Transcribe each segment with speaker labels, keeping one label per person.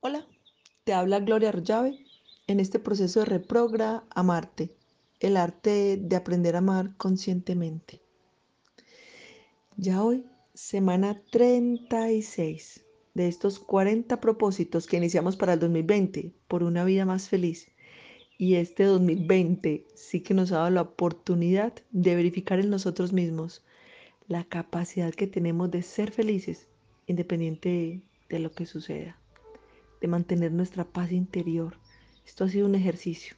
Speaker 1: Hola, te habla Gloria Arroyave en este proceso de reprogra amarte, el arte de aprender a amar conscientemente. Ya hoy, semana 36 de estos 40 propósitos que iniciamos para el 2020 por una vida más feliz. Y este 2020 sí que nos ha dado la oportunidad de verificar en nosotros mismos la capacidad que tenemos de ser felices independiente de lo que suceda de mantener nuestra paz interior. Esto ha sido un ejercicio.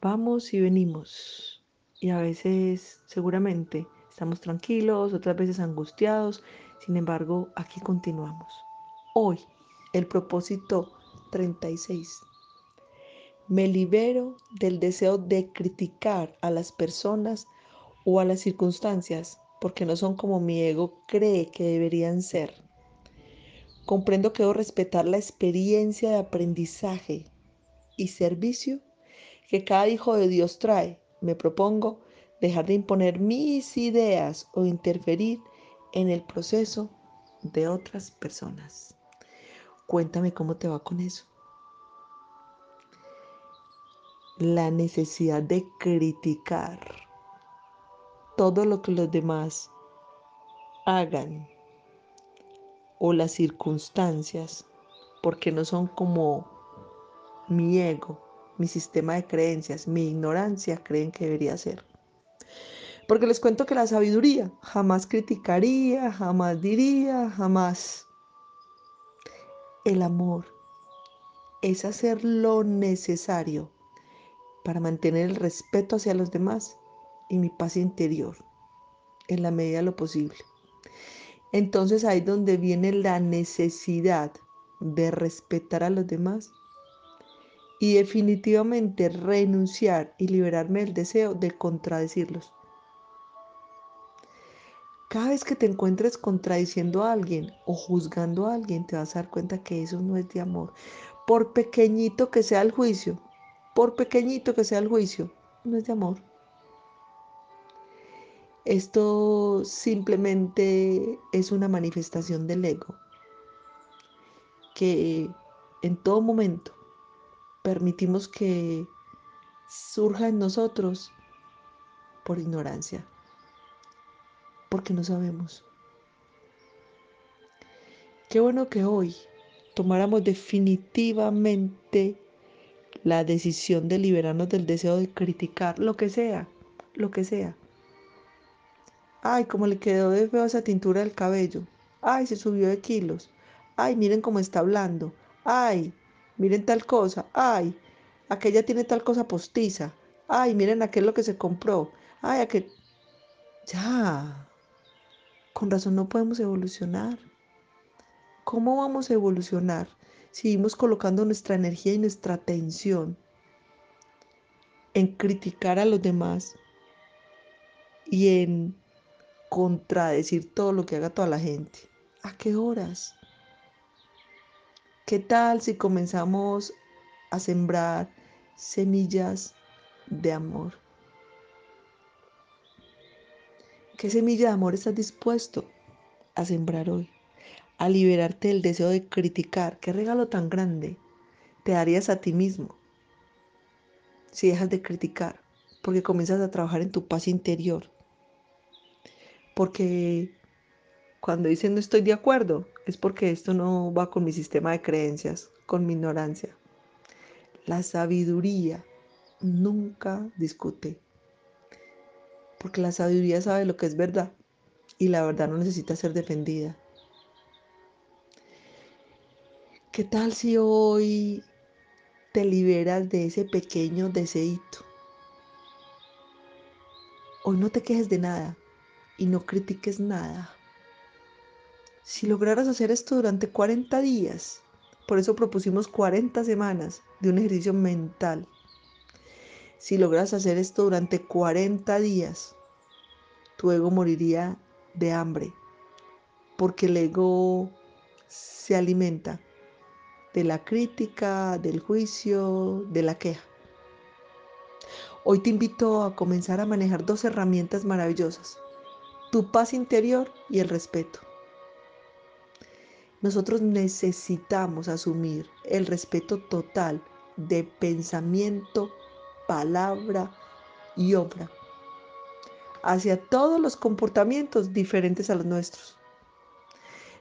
Speaker 1: Vamos y venimos. Y a veces, seguramente, estamos tranquilos, otras veces angustiados. Sin embargo, aquí continuamos. Hoy, el propósito 36. Me libero del deseo de criticar a las personas o a las circunstancias porque no son como mi ego cree que deberían ser. Comprendo que debo respetar la experiencia de aprendizaje y servicio que cada hijo de Dios trae. Me propongo dejar de imponer mis ideas o interferir en el proceso de otras personas. Cuéntame cómo te va con eso. La necesidad de criticar todo lo que los demás hagan o las circunstancias, porque no son como mi ego, mi sistema de creencias, mi ignorancia creen que debería ser. Porque les cuento que la sabiduría jamás criticaría, jamás diría, jamás. El amor es hacer lo necesario para mantener el respeto hacia los demás y mi paz interior en la medida de lo posible. Entonces ahí donde viene la necesidad de respetar a los demás y definitivamente renunciar y liberarme del deseo de contradecirlos. Cada vez que te encuentres contradiciendo a alguien o juzgando a alguien, te vas a dar cuenta que eso no es de amor. Por pequeñito que sea el juicio, por pequeñito que sea el juicio, no es de amor. Esto simplemente es una manifestación del ego que en todo momento permitimos que surja en nosotros por ignorancia, porque no sabemos. Qué bueno que hoy tomáramos definitivamente la decisión de liberarnos del deseo de criticar lo que sea, lo que sea Ay, cómo le quedó de feo esa tintura del cabello. Ay, se subió de kilos. Ay, miren cómo está hablando. Ay, miren tal cosa. Ay, aquella tiene tal cosa postiza. Ay, miren aquel lo que se compró. Ay, aquel... Ya. Con razón no podemos evolucionar. ¿Cómo vamos a evolucionar seguimos colocando nuestra energía y nuestra atención en criticar a los demás y en contradecir todo lo que haga toda la gente. ¿A qué horas? ¿Qué tal si comenzamos a sembrar semillas de amor? ¿Qué semilla de amor estás dispuesto a sembrar hoy? A liberarte del deseo de criticar. ¿Qué regalo tan grande te darías a ti mismo si dejas de criticar? Porque comienzas a trabajar en tu paz interior porque cuando dicen no estoy de acuerdo, es porque esto no va con mi sistema de creencias, con mi ignorancia. La sabiduría nunca discute, porque la sabiduría sabe lo que es verdad y la verdad no necesita ser defendida. ¿Qué tal si hoy te liberas de ese pequeño deseito? Hoy no te quejes de nada, y no critiques nada. Si lograras hacer esto durante 40 días, por eso propusimos 40 semanas de un ejercicio mental. Si logras hacer esto durante 40 días, tu ego moriría de hambre, porque el ego se alimenta de la crítica, del juicio, de la queja. Hoy te invito a comenzar a manejar dos herramientas maravillosas tu paz interior y el respeto. Nosotros necesitamos asumir el respeto total de pensamiento, palabra y obra hacia todos los comportamientos diferentes a los nuestros.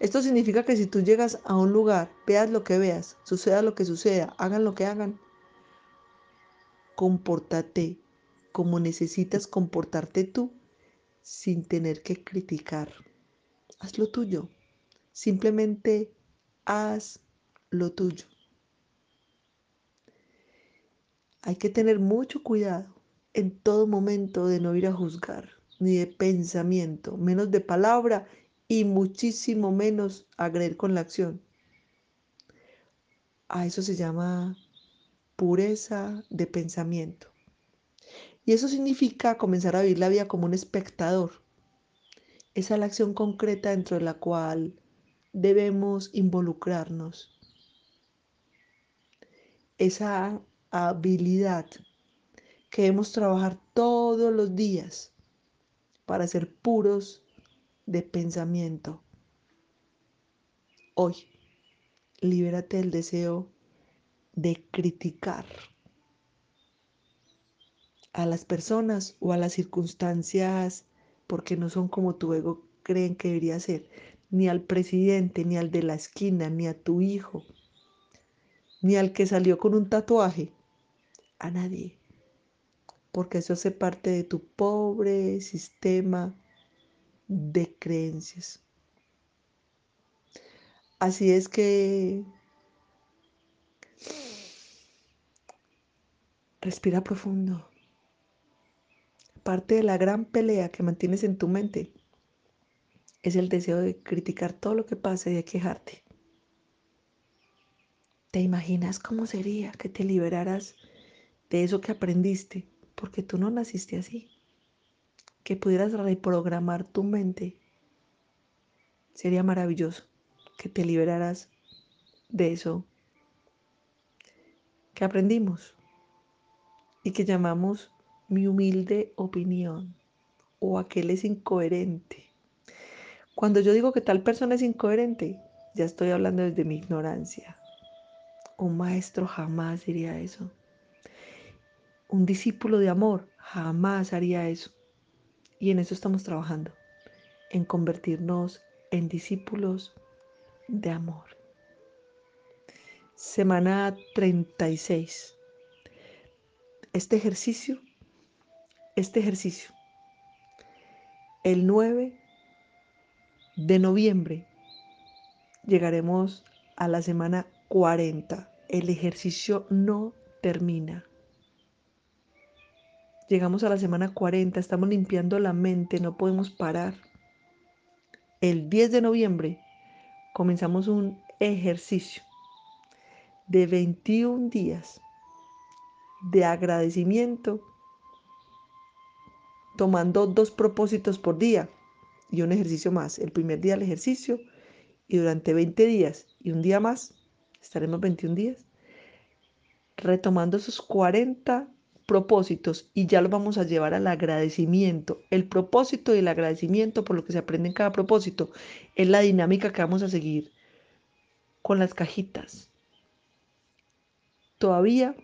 Speaker 1: Esto significa que si tú llegas a un lugar, veas lo que veas, suceda lo que suceda, hagan lo que hagan, compórtate como necesitas comportarte tú sin tener que criticar. Haz lo tuyo. Simplemente haz lo tuyo. Hay que tener mucho cuidado en todo momento de no ir a juzgar, ni de pensamiento, menos de palabra y muchísimo menos agredir con la acción. A eso se llama pureza de pensamiento. Y eso significa comenzar a vivir la vida como un espectador. Esa es la acción concreta dentro de la cual debemos involucrarnos. Esa habilidad que debemos trabajar todos los días para ser puros de pensamiento. Hoy, libérate del deseo de criticar a las personas o a las circunstancias porque no son como tu ego creen que debería ser, ni al presidente, ni al de la esquina, ni a tu hijo, ni al que salió con un tatuaje, a nadie, porque eso hace parte de tu pobre sistema de creencias. Así es que respira profundo. Parte de la gran pelea que mantienes en tu mente es el deseo de criticar todo lo que pasa y de quejarte. ¿Te imaginas cómo sería que te liberaras de eso que aprendiste? Porque tú no naciste así que pudieras reprogramar tu mente, sería maravilloso que te liberaras de eso que aprendimos y que llamamos mi humilde opinión o aquel es incoherente. Cuando yo digo que tal persona es incoherente, ya estoy hablando desde mi ignorancia. Un maestro jamás diría eso. Un discípulo de amor jamás haría eso. Y en eso estamos trabajando, en convertirnos en discípulos de amor. Semana 36. Este ejercicio, este ejercicio, el 9 de noviembre llegaremos a la semana 40. El ejercicio no termina. Llegamos a la semana 40, estamos limpiando la mente, no podemos parar. El 10 de noviembre comenzamos un ejercicio de 21 días de agradecimiento, tomando dos propósitos por día y un ejercicio más. El primer día el ejercicio y durante 20 días y un día más, estaremos 21 días, retomando esos 40 propósitos y ya lo vamos a llevar al agradecimiento. El propósito y el agradecimiento por lo que se aprende en cada propósito es la dinámica que vamos a seguir con las cajitas. Todavía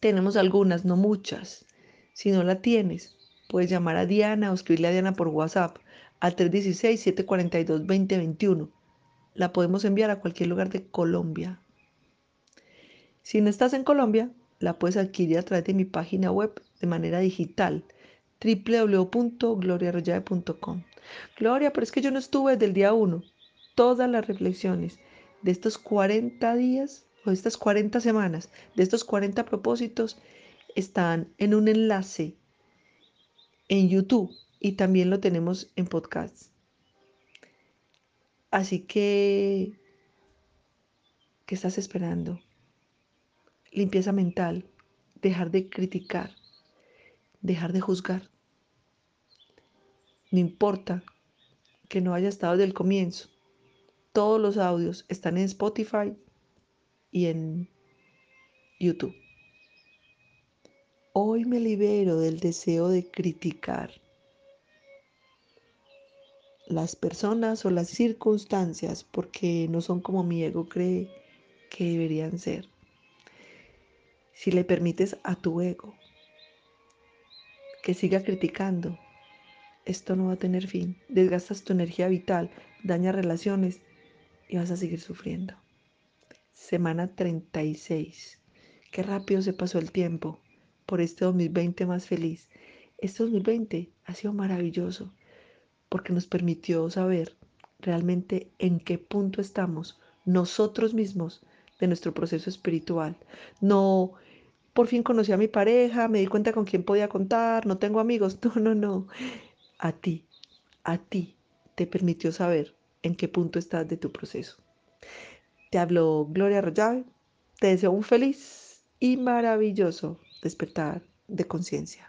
Speaker 1: tenemos algunas, no muchas. Si no la tienes, puedes llamar a Diana o escribirle a Diana por WhatsApp al 316-742-2021. La podemos enviar a cualquier lugar de Colombia. Si no estás en Colombia, la puedes adquirir a través de mi página web de manera digital www.gloriarroyave.com. Gloria, pero es que yo no estuve desde el día 1. Todas las reflexiones de estos 40 días o de estas 40 semanas, de estos 40 propósitos, están en un enlace en YouTube y también lo tenemos en podcast. Así que, ¿qué estás esperando? limpieza mental, dejar de criticar, dejar de juzgar. No importa que no haya estado desde el comienzo. Todos los audios están en Spotify y en YouTube. Hoy me libero del deseo de criticar. las personas o las circunstancias porque no son como mi ego cree que deberían ser. Si le permites a tu ego que siga criticando, esto no va a tener fin. Desgastas tu energía vital, dañas relaciones y vas a seguir sufriendo. Semana 36. Qué rápido se pasó el tiempo por este 2020 más feliz. Este 2020 ha sido maravilloso porque nos permitió saber realmente en qué punto estamos nosotros mismos de nuestro proceso espiritual. No, por fin conocí a mi pareja, me di cuenta con quién podía contar, no tengo amigos. No, no, no. A ti, a ti te permitió saber en qué punto estás de tu proceso. Te habló Gloria Arroyave. Te deseo un feliz y maravilloso despertar de conciencia.